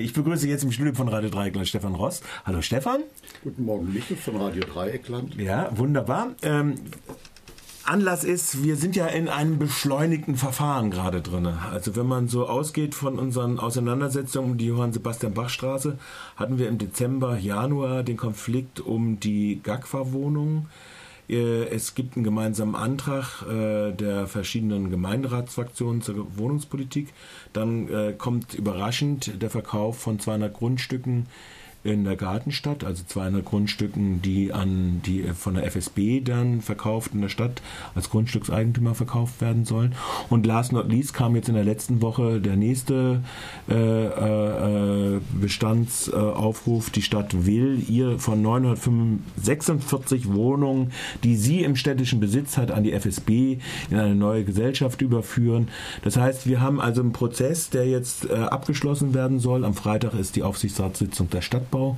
Radio. Ich begrüße jetzt im Studio von Radio Dreieckland Stefan Ross. Hallo Stefan. Guten Morgen, Michel von Radio Dreieckland. Ja, wunderbar. Ähm, Anlass ist, wir sind ja in einem beschleunigten Verfahren gerade drin. Also wenn man so ausgeht von unseren Auseinandersetzungen um die Johann Sebastian Bach Straße, hatten wir im Dezember, Januar den Konflikt um die GAGFA-Wohnung. Äh, es gibt einen gemeinsamen Antrag äh, der verschiedenen Gemeinderatsfraktionen zur Wohnungspolitik. Dann äh, kommt überraschend der Verkauf von 200 Grundstücken in der Gartenstadt, also 200 Grundstücken, die an die von der FSB dann verkauft in der Stadt als Grundstückseigentümer verkauft werden sollen. Und last not least kam jetzt in der letzten Woche der nächste äh, äh, Bestandsaufruf. Die Stadt will ihr von 946 Wohnungen, die sie im städtischen Besitz hat, an die FSB in eine neue Gesellschaft überführen. Das heißt, wir haben also einen Prozess, der jetzt äh, abgeschlossen werden soll. Am Freitag ist die Aufsichtsratssitzung der Stadt Stadtbau.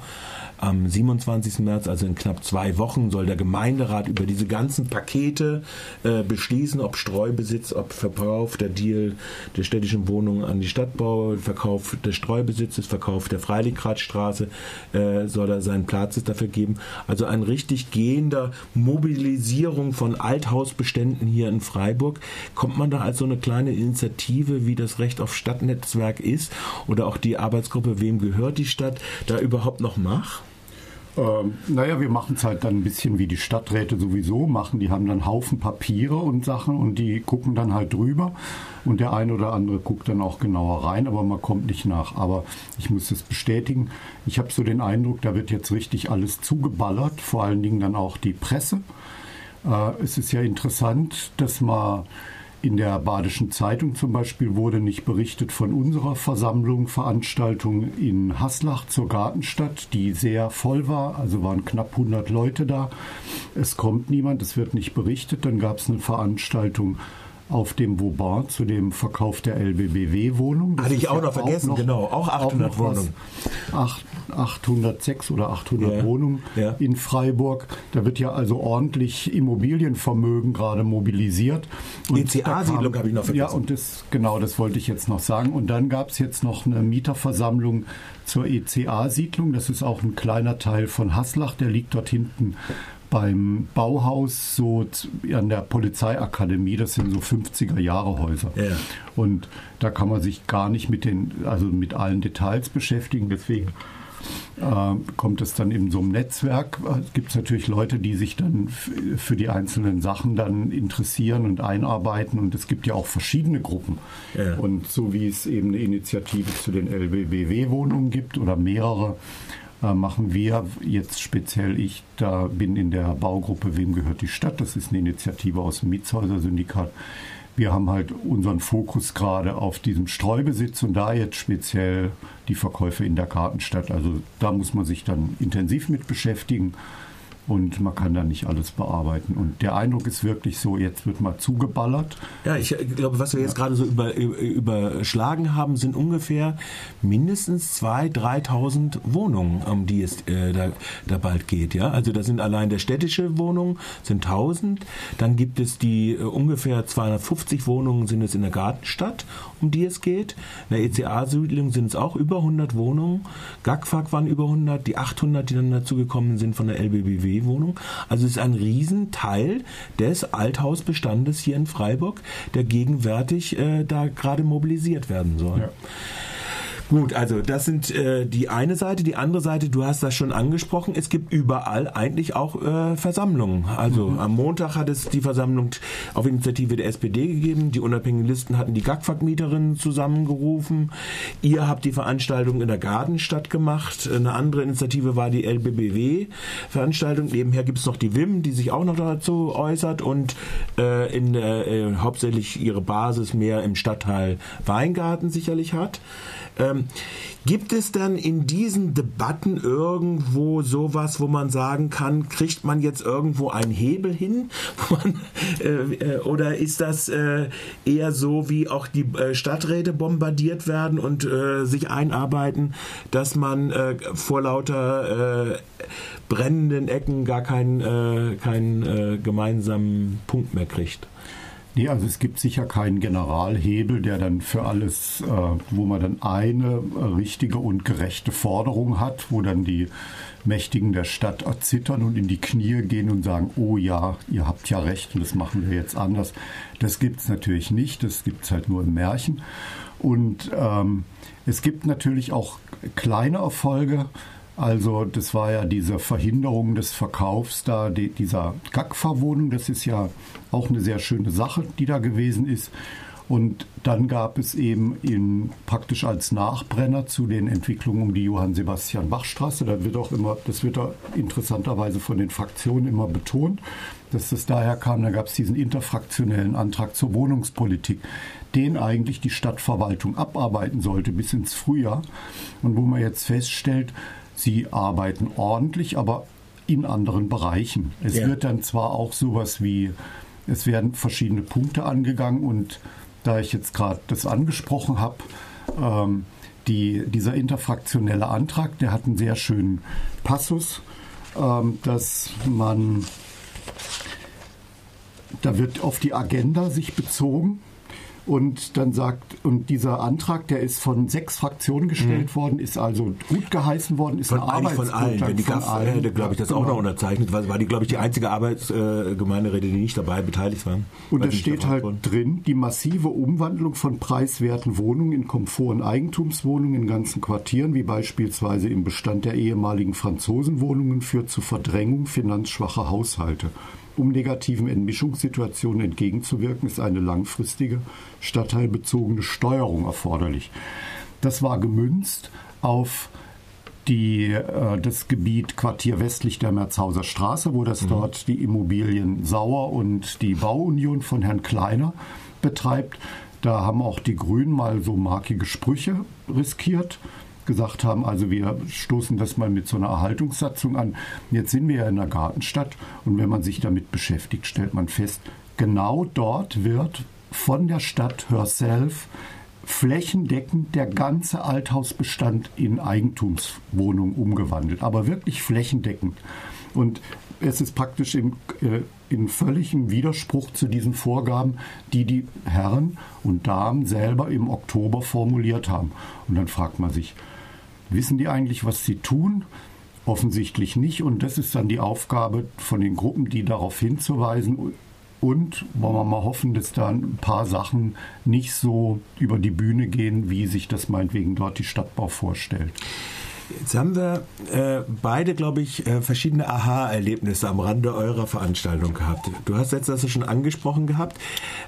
Am 27. März, also in knapp zwei Wochen, soll der Gemeinderat über diese ganzen Pakete äh, beschließen, ob Streubesitz, ob Verkauf der Deal der städtischen Wohnungen an die Stadtbau, Verkauf des Streubesitzes, Verkauf der Freilichgradstraße, äh, soll er seinen Platz dafür geben. Also ein richtig gehender Mobilisierung von Althausbeständen hier in Freiburg. Kommt man da als so eine kleine Initiative, wie das Recht auf Stadtnetzwerk ist, oder auch die Arbeitsgruppe Wem gehört die Stadt, da überhaupt noch mach? Ähm, naja, wir machen es halt dann ein bisschen wie die Stadträte sowieso machen. Die haben dann Haufen Papiere und Sachen und die gucken dann halt drüber. Und der eine oder andere guckt dann auch genauer rein, aber man kommt nicht nach. Aber ich muss das bestätigen. Ich habe so den Eindruck, da wird jetzt richtig alles zugeballert, vor allen Dingen dann auch die Presse. Äh, es ist ja interessant, dass man in der Badischen Zeitung zum Beispiel wurde nicht berichtet von unserer Versammlung, Veranstaltung in Haslach zur Gartenstadt, die sehr voll war. Also waren knapp 100 Leute da. Es kommt niemand, es wird nicht berichtet. Dann gab es eine Veranstaltung auf dem Vauban zu dem Verkauf der LBBW-Wohnung. Hatte ich auch noch vergessen, auch noch, genau. Auch 800 auch Wohnungen. 806 oder 800 ja, Wohnungen ja. in Freiburg. Da wird ja also ordentlich Immobilienvermögen gerade mobilisiert. ECA-Siedlung habe ich noch vergessen. Ja, und das, genau, das wollte ich jetzt noch sagen. Und dann gab es jetzt noch eine Mieterversammlung zur ECA-Siedlung. Das ist auch ein kleiner Teil von Haslach. Der liegt dort hinten beim Bauhaus so an der Polizeiakademie, das sind so 50er Jahre Häuser. Ja. Und da kann man sich gar nicht mit den, also mit allen Details beschäftigen. Deswegen äh, kommt es dann in so einem Netzwerk. Es gibt natürlich Leute, die sich dann für die einzelnen Sachen dann interessieren und einarbeiten. Und es gibt ja auch verschiedene Gruppen. Ja. Und so wie es eben eine Initiative zu den LBBW-Wohnungen gibt oder mehrere, äh, machen wir jetzt speziell ich, da bin in der Baugruppe Wem gehört die Stadt? Das ist eine Initiative aus dem Mietshäuser-Syndikat. Wir haben halt unseren Fokus gerade auf diesem Streubesitz und da jetzt speziell die Verkäufe in der Kartenstadt. Also da muss man sich dann intensiv mit beschäftigen und man kann da nicht alles bearbeiten. Und der Eindruck ist wirklich so, jetzt wird mal zugeballert. Ja, ich glaube, was wir jetzt gerade so über, überschlagen haben, sind ungefähr mindestens 2.000, 3.000 Wohnungen, um die es äh, da, da bald geht. Ja? Also das sind allein der städtische Wohnungen, sind 1.000. Dann gibt es die äh, ungefähr 250 Wohnungen sind es in der Gartenstadt, um die es geht. In der ECA-Siedlung sind es auch über 100 Wohnungen. GAGFAG waren über 100. Die 800, die dann dazugekommen sind von der LBBW, Wohnung. Also es ist ein Riesenteil des Althausbestandes hier in Freiburg, der gegenwärtig äh, da gerade mobilisiert werden soll. Ja. Gut, also das sind äh, die eine Seite. Die andere Seite, du hast das schon angesprochen, es gibt überall eigentlich auch äh, Versammlungen. Also mhm. am Montag hat es die Versammlung auf Initiative der SPD gegeben. Die unabhängigen Listen hatten die GAGFAG-Mieterinnen zusammengerufen. Ihr habt die Veranstaltung in der Gartenstadt gemacht. Eine andere Initiative war die LBBW-Veranstaltung. Nebenher gibt es noch die WIM, die sich auch noch dazu äußert und äh, in, äh, hauptsächlich ihre Basis mehr im Stadtteil Weingarten sicherlich hat. Ähm, gibt es dann in diesen Debatten irgendwo sowas, wo man sagen kann, kriegt man jetzt irgendwo einen Hebel hin? Man, äh, äh, oder ist das äh, eher so, wie auch die äh, Stadträte bombardiert werden und äh, sich einarbeiten, dass man äh, vor lauter brennenden Ecken gar keinen, keinen gemeinsamen Punkt mehr kriegt? Nee, also es gibt sicher keinen Generalhebel, der dann für alles, äh, wo man dann eine äh, richtige und gerechte Forderung hat, wo dann die Mächtigen der Stadt erzittern und in die Knie gehen und sagen, oh ja, ihr habt ja recht und das machen wir jetzt anders. Das gibt es natürlich nicht, das gibt es halt nur im Märchen. Und ähm, es gibt natürlich auch kleine Erfolge. Also das war ja diese Verhinderung des Verkaufs da die, dieser Gagfa-Wohnung. Das ist ja auch eine sehr schöne Sache, die da gewesen ist. Und dann gab es eben in, praktisch als Nachbrenner zu den Entwicklungen um die Johann Sebastian Bach Straße, da wird auch immer, das wird auch interessanterweise von den Fraktionen immer betont, dass das daher kam, da gab es diesen interfraktionellen Antrag zur Wohnungspolitik, den eigentlich die Stadtverwaltung abarbeiten sollte bis ins Frühjahr. Und wo man jetzt feststellt, sie arbeiten ordentlich, aber in anderen Bereichen. Es ja. wird dann zwar auch sowas wie, es werden verschiedene Punkte angegangen und da ich jetzt gerade das angesprochen habe, ähm, die, dieser interfraktionelle Antrag, der hat einen sehr schönen Passus, ähm, dass man, da wird auf die Agenda sich bezogen und dann sagt, und dieser Antrag, der ist von sechs Fraktionen gestellt mhm. worden, ist also gut geheißen worden, ist von, eine Arbeitsgrundlage von allen. Wenn die GAF hätte, glaube ich, das genau. auch noch unterzeichnet, war, war die, glaube ich, die einzige Arbeitsgemeinderäte, äh, die nicht dabei beteiligt waren. Und es steht halt worden. drin, die massive Umwandlung von preiswerten Wohnungen in Komfort- und Eigentumswohnungen in ganzen Quartieren, wie beispielsweise im Bestand der ehemaligen Franzosenwohnungen, führt zu Verdrängung finanzschwacher Haushalte. Um negativen Entmischungssituationen entgegenzuwirken, ist eine langfristige, stadtteilbezogene Steuerung erforderlich. Das war gemünzt auf die, äh, das Gebiet Quartier westlich der Merzhauser Straße, wo das mhm. dort die Immobilien Sauer und die Bauunion von Herrn Kleiner betreibt. Da haben auch die Grünen mal so markige Sprüche riskiert gesagt haben, also wir stoßen das mal mit so einer Erhaltungssatzung an. Jetzt sind wir ja in der Gartenstadt und wenn man sich damit beschäftigt, stellt man fest, genau dort wird von der Stadt herself flächendeckend der ganze Althausbestand in Eigentumswohnungen umgewandelt, aber wirklich flächendeckend. Und es ist praktisch im, äh, in völligem Widerspruch zu diesen Vorgaben, die die Herren und Damen selber im Oktober formuliert haben. Und dann fragt man sich, Wissen die eigentlich, was sie tun? Offensichtlich nicht. Und das ist dann die Aufgabe von den Gruppen, die darauf hinzuweisen. Und wollen wir mal hoffen, dass da ein paar Sachen nicht so über die Bühne gehen, wie sich das meinetwegen dort die Stadtbau vorstellt. Jetzt haben wir äh, beide, glaube ich, äh, verschiedene Aha-Erlebnisse am Rande eurer Veranstaltung gehabt. Du hast jetzt das schon angesprochen gehabt.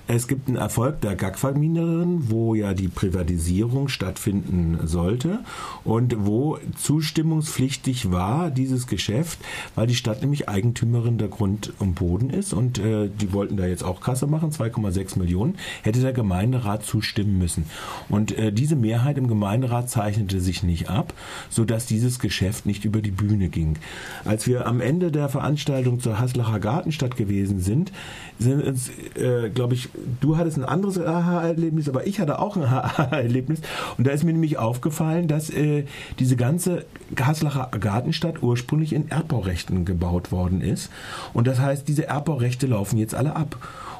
Es gibt einen Erfolg der Gagfaminerin, wo ja die Privatisierung stattfinden sollte und wo zustimmungspflichtig war dieses Geschäft, weil die Stadt nämlich Eigentümerin der Grund und Boden ist und äh, die wollten da jetzt auch Kasse machen, 2,6 Millionen, hätte der Gemeinderat zustimmen müssen. Und äh, diese Mehrheit im Gemeinderat zeichnete sich nicht ab, sodass dass dieses Geschäft nicht über die Bühne ging. Als wir am Ende der Veranstaltung zur Haslacher Gartenstadt gewesen sind, sind uns, äh, glaube ich, du hattest ein anderes Aha-Erlebnis, aber ich hatte auch ein Aha-Erlebnis. Und da ist mir nämlich aufgefallen, dass äh, diese ganze Haslacher Gartenstadt ursprünglich in Erbbaurechten gebaut worden ist. Und das heißt, diese Erbbaurechte laufen jetzt alle ab.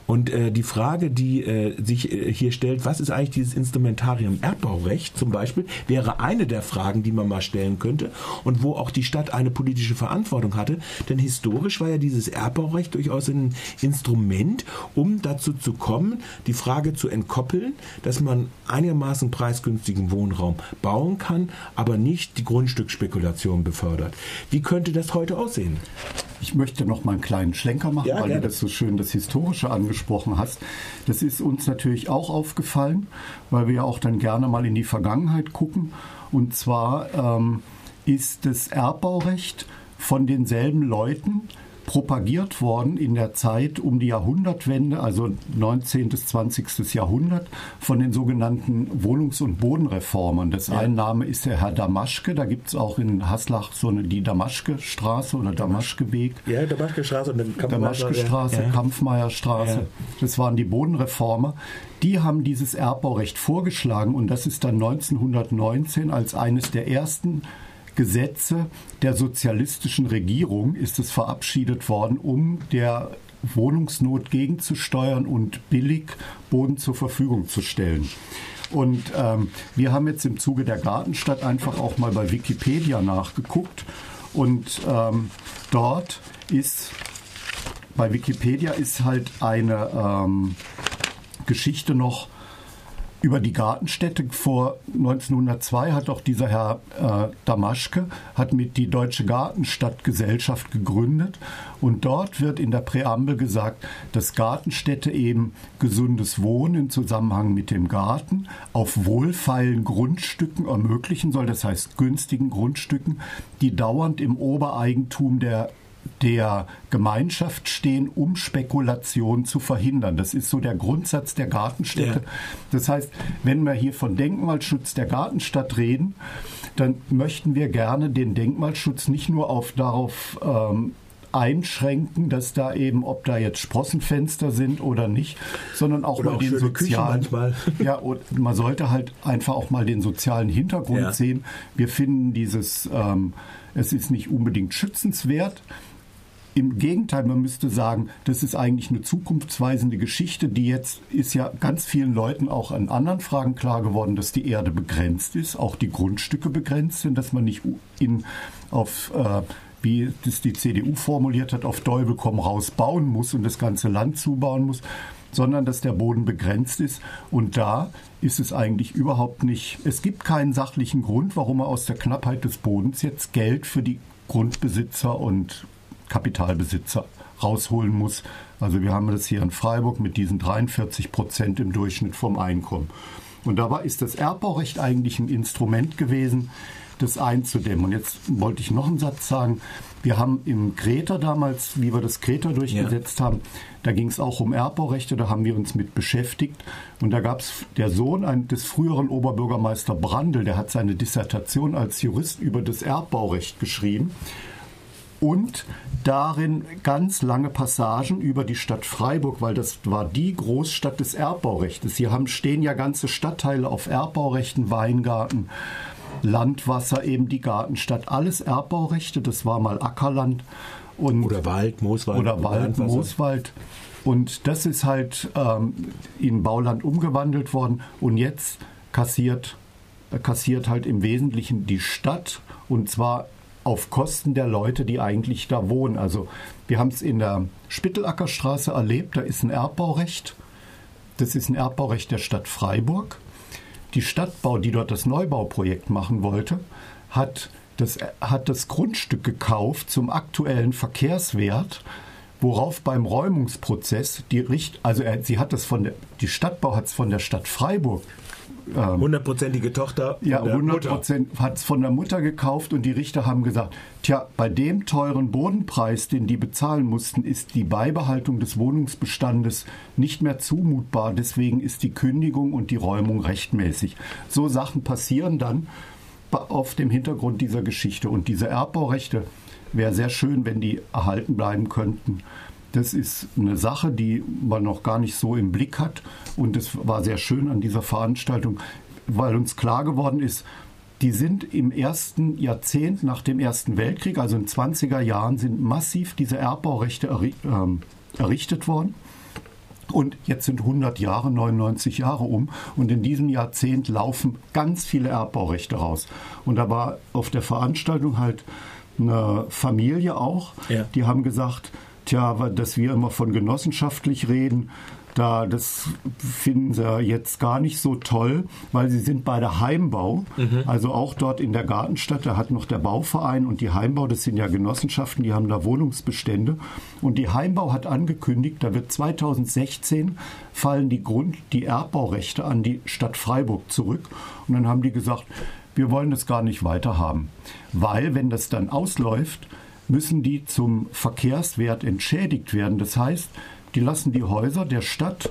Und äh, die Frage, die äh, sich äh, hier stellt, was ist eigentlich dieses Instrumentarium Erbbaurecht zum Beispiel, wäre eine der Fragen, die man mal stellen könnte und wo auch die Stadt eine politische Verantwortung hatte. Denn historisch war ja dieses Erbbaurecht durchaus ein Instrument, um dazu zu kommen, die Frage zu entkoppeln, dass man einigermaßen preisgünstigen Wohnraum bauen kann, aber nicht die Grundstücksspekulation befördert. Wie könnte das heute aussehen? Ich möchte noch mal einen kleinen Schlenker machen, ja, weil gerne. du das so schön das Historische angesprochen hast. Das ist uns natürlich auch aufgefallen, weil wir ja auch dann gerne mal in die Vergangenheit gucken. Und zwar ähm, ist das Erbbaurecht von denselben Leuten propagiert worden in der Zeit um die Jahrhundertwende, also 19. bis 20. Jahrhundert, von den sogenannten Wohnungs- und Bodenreformern. Das ja. ein Name ist der Herr Damaschke. Da gibt es auch in Haslach so eine die Damaschke-Straße oder Damaschke-Weg. Ja, Damaschke-Straße und dann Damaschke-Straße, ja. Kampfmeierstraße. Ja. Das waren die Bodenreformer. Die haben dieses Erbbaurecht vorgeschlagen und das ist dann 1919 als eines der ersten Gesetze der sozialistischen Regierung ist es verabschiedet worden, um der Wohnungsnot gegenzusteuern und billig Boden zur Verfügung zu stellen. Und ähm, wir haben jetzt im Zuge der Gartenstadt einfach auch mal bei Wikipedia nachgeguckt. Und ähm, dort ist, bei Wikipedia ist halt eine ähm, Geschichte noch über die Gartenstätte vor 1902 hat auch dieser Herr äh, Damaschke hat mit die Deutsche Gartenstadtgesellschaft gegründet. Und dort wird in der Präambel gesagt, dass Gartenstädte eben gesundes Wohnen im Zusammenhang mit dem Garten auf wohlfeilen Grundstücken ermöglichen soll, das heißt günstigen Grundstücken, die dauernd im Obereigentum der der Gemeinschaft stehen, um Spekulation zu verhindern. Das ist so der Grundsatz der Gartenstädte. Ja. Das heißt, wenn wir hier von Denkmalschutz der Gartenstadt reden, dann möchten wir gerne den Denkmalschutz nicht nur auf darauf ähm, einschränken, dass da eben, ob da jetzt Sprossenfenster sind oder nicht, sondern auch oder mal auch den sozialen. Ja, und man sollte halt einfach auch mal den sozialen Hintergrund ja. sehen. Wir finden dieses, ähm, es ist nicht unbedingt schützenswert, im Gegenteil, man müsste sagen, das ist eigentlich eine zukunftsweisende Geschichte, die jetzt ist ja ganz vielen Leuten auch an anderen Fragen klar geworden, dass die Erde begrenzt ist, auch die Grundstücke begrenzt sind, dass man nicht in, auf, äh, wie das die CDU formuliert hat, auf Däubel komm raus bauen muss und das ganze Land zubauen muss, sondern dass der Boden begrenzt ist. Und da ist es eigentlich überhaupt nicht, es gibt keinen sachlichen Grund, warum man aus der Knappheit des Bodens jetzt Geld für die Grundbesitzer und Kapitalbesitzer rausholen muss. Also wir haben das hier in Freiburg mit diesen 43 Prozent im Durchschnitt vom Einkommen. Und dabei ist das Erbbaurecht eigentlich ein Instrument gewesen, das einzudämmen. Und jetzt wollte ich noch einen Satz sagen. Wir haben im Greta damals, wie wir das Greta durchgesetzt ja. haben, da ging es auch um Erbbaurechte, da haben wir uns mit beschäftigt. Und da gab es der Sohn des früheren Oberbürgermeister Brandl, der hat seine Dissertation als Jurist über das Erbbaurecht geschrieben und darin ganz lange Passagen über die Stadt Freiburg, weil das war die Großstadt des Erbbaurechts. Hier haben, stehen ja ganze Stadtteile auf Erbbaurechten, Weingarten, Landwasser, eben die Gartenstadt, alles Erbbaurechte, das war mal Ackerland. Und oder Wald, Mooswald. Oder Wald, Mooswald. Und das ist halt ähm, in Bauland umgewandelt worden und jetzt kassiert, kassiert halt im Wesentlichen die Stadt und zwar auf Kosten der Leute, die eigentlich da wohnen. Also wir haben es in der Spittelackerstraße erlebt, da ist ein Erbbaurecht. Das ist ein Erbbaurecht der Stadt Freiburg. Die Stadtbau, die dort das Neubauprojekt machen wollte, hat das, hat das Grundstück gekauft zum aktuellen Verkehrswert, worauf beim Räumungsprozess die Richt, also sie hat das von der, die Stadtbau hat es von der Stadt Freiburg ähm, hundertprozentige Tochter. Ja, 100 hat es von der Mutter gekauft und die Richter haben gesagt, tja, bei dem teuren Bodenpreis, den die bezahlen mussten, ist die Beibehaltung des Wohnungsbestandes nicht mehr zumutbar. Deswegen ist die Kündigung und die Räumung rechtmäßig. So Sachen passieren dann auf dem Hintergrund dieser Geschichte. Und diese Erbbaurechte wäre sehr schön, wenn die erhalten bleiben könnten. Das ist eine Sache, die man noch gar nicht so im Blick hat. Und es war sehr schön an dieser Veranstaltung, weil uns klar geworden ist, die sind im ersten Jahrzehnt nach dem Ersten Weltkrieg, also in 20er Jahren, sind massiv diese Erbbaurechte ähm, errichtet worden. Und jetzt sind 100 Jahre, 99 Jahre um. Und in diesem Jahrzehnt laufen ganz viele Erbbaurechte raus. Und da war auf der Veranstaltung halt eine Familie auch. Ja. Die haben gesagt, Tja, dass wir immer von genossenschaftlich reden, da das finden sie jetzt gar nicht so toll, weil sie sind bei der Heimbau, mhm. also auch dort in der Gartenstadt, da hat noch der Bauverein und die Heimbau, das sind ja Genossenschaften, die haben da Wohnungsbestände. Und die Heimbau hat angekündigt, da wird 2016 fallen die Grund die Erbbaurechte an die Stadt Freiburg zurück. Und dann haben die gesagt, wir wollen das gar nicht weiter haben, weil wenn das dann ausläuft, müssen die zum Verkehrswert entschädigt werden. Das heißt, die lassen die Häuser der Stadt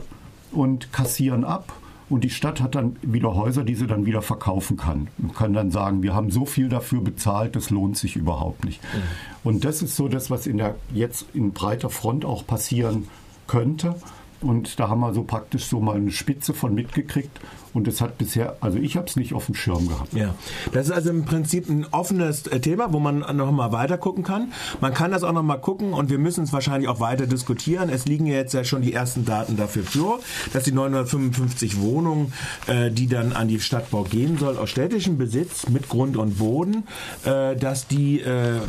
und kassieren ab. Und die Stadt hat dann wieder Häuser, die sie dann wieder verkaufen kann. Und kann dann sagen, wir haben so viel dafür bezahlt, das lohnt sich überhaupt nicht. Mhm. Und das ist so das, was in der, jetzt in breiter Front auch passieren könnte. Und da haben wir so praktisch so mal eine Spitze von mitgekriegt. Und es hat bisher, also ich habe es nicht auf dem Schirm gehabt. Ja, das ist also im Prinzip ein offenes äh, Thema, wo man noch mal weiter gucken kann. Man kann das auch noch mal gucken und wir müssen es wahrscheinlich auch weiter diskutieren. Es liegen ja jetzt ja schon die ersten Daten dafür vor, dass die 955 Wohnungen, äh, die dann an die Stadtbau gehen soll, aus städtischem Besitz mit Grund und Boden, äh, dass die äh,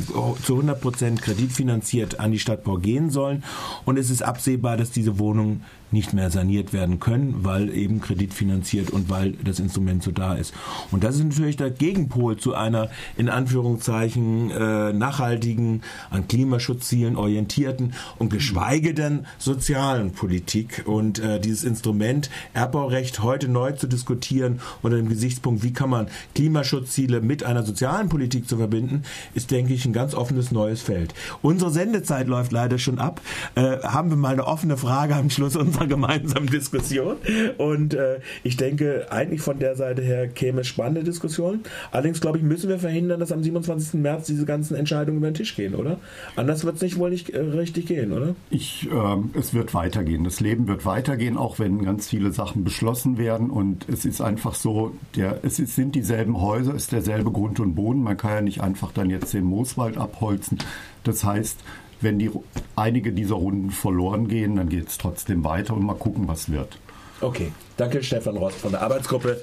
zu 100 Prozent kreditfinanziert an die Stadtbau gehen sollen. Und es ist absehbar, dass diese Wohnungen nicht mehr saniert werden können, weil eben kreditfinanziert und weil das Instrument so da ist. Und das ist natürlich der Gegenpol zu einer in Anführungszeichen äh, nachhaltigen, an Klimaschutzzielen orientierten und geschweige denn sozialen Politik. Und äh, dieses Instrument Erbbaurecht heute neu zu diskutieren unter dem Gesichtspunkt, wie kann man Klimaschutzziele mit einer sozialen Politik zu verbinden, ist, denke ich, ein ganz offenes neues Feld. Unsere Sendezeit läuft leider schon ab. Äh, haben wir mal eine offene Frage am Schluss unserer unserer gemeinsamen Diskussion. Und äh, ich denke, eigentlich von der Seite her käme spannende Diskussion. Allerdings, glaube ich, müssen wir verhindern, dass am 27. März diese ganzen Entscheidungen über den Tisch gehen, oder? Anders wird es nicht wohl nicht äh, richtig gehen, oder? Ich, äh, es wird weitergehen. Das Leben wird weitergehen, auch wenn ganz viele Sachen beschlossen werden. Und es ist einfach so, der, es ist, sind dieselben Häuser, es ist derselbe Grund und Boden. Man kann ja nicht einfach dann jetzt den Mooswald abholzen. Das heißt, wenn die, einige dieser Runden verloren gehen, dann geht es trotzdem weiter und mal gucken, was wird. Okay, danke Stefan Rost von der Arbeitsgruppe.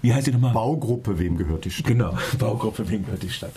Wie heißt die nochmal? Baugruppe, wem gehört die Stadt? Genau, Baugruppe, wem gehört die Stadt?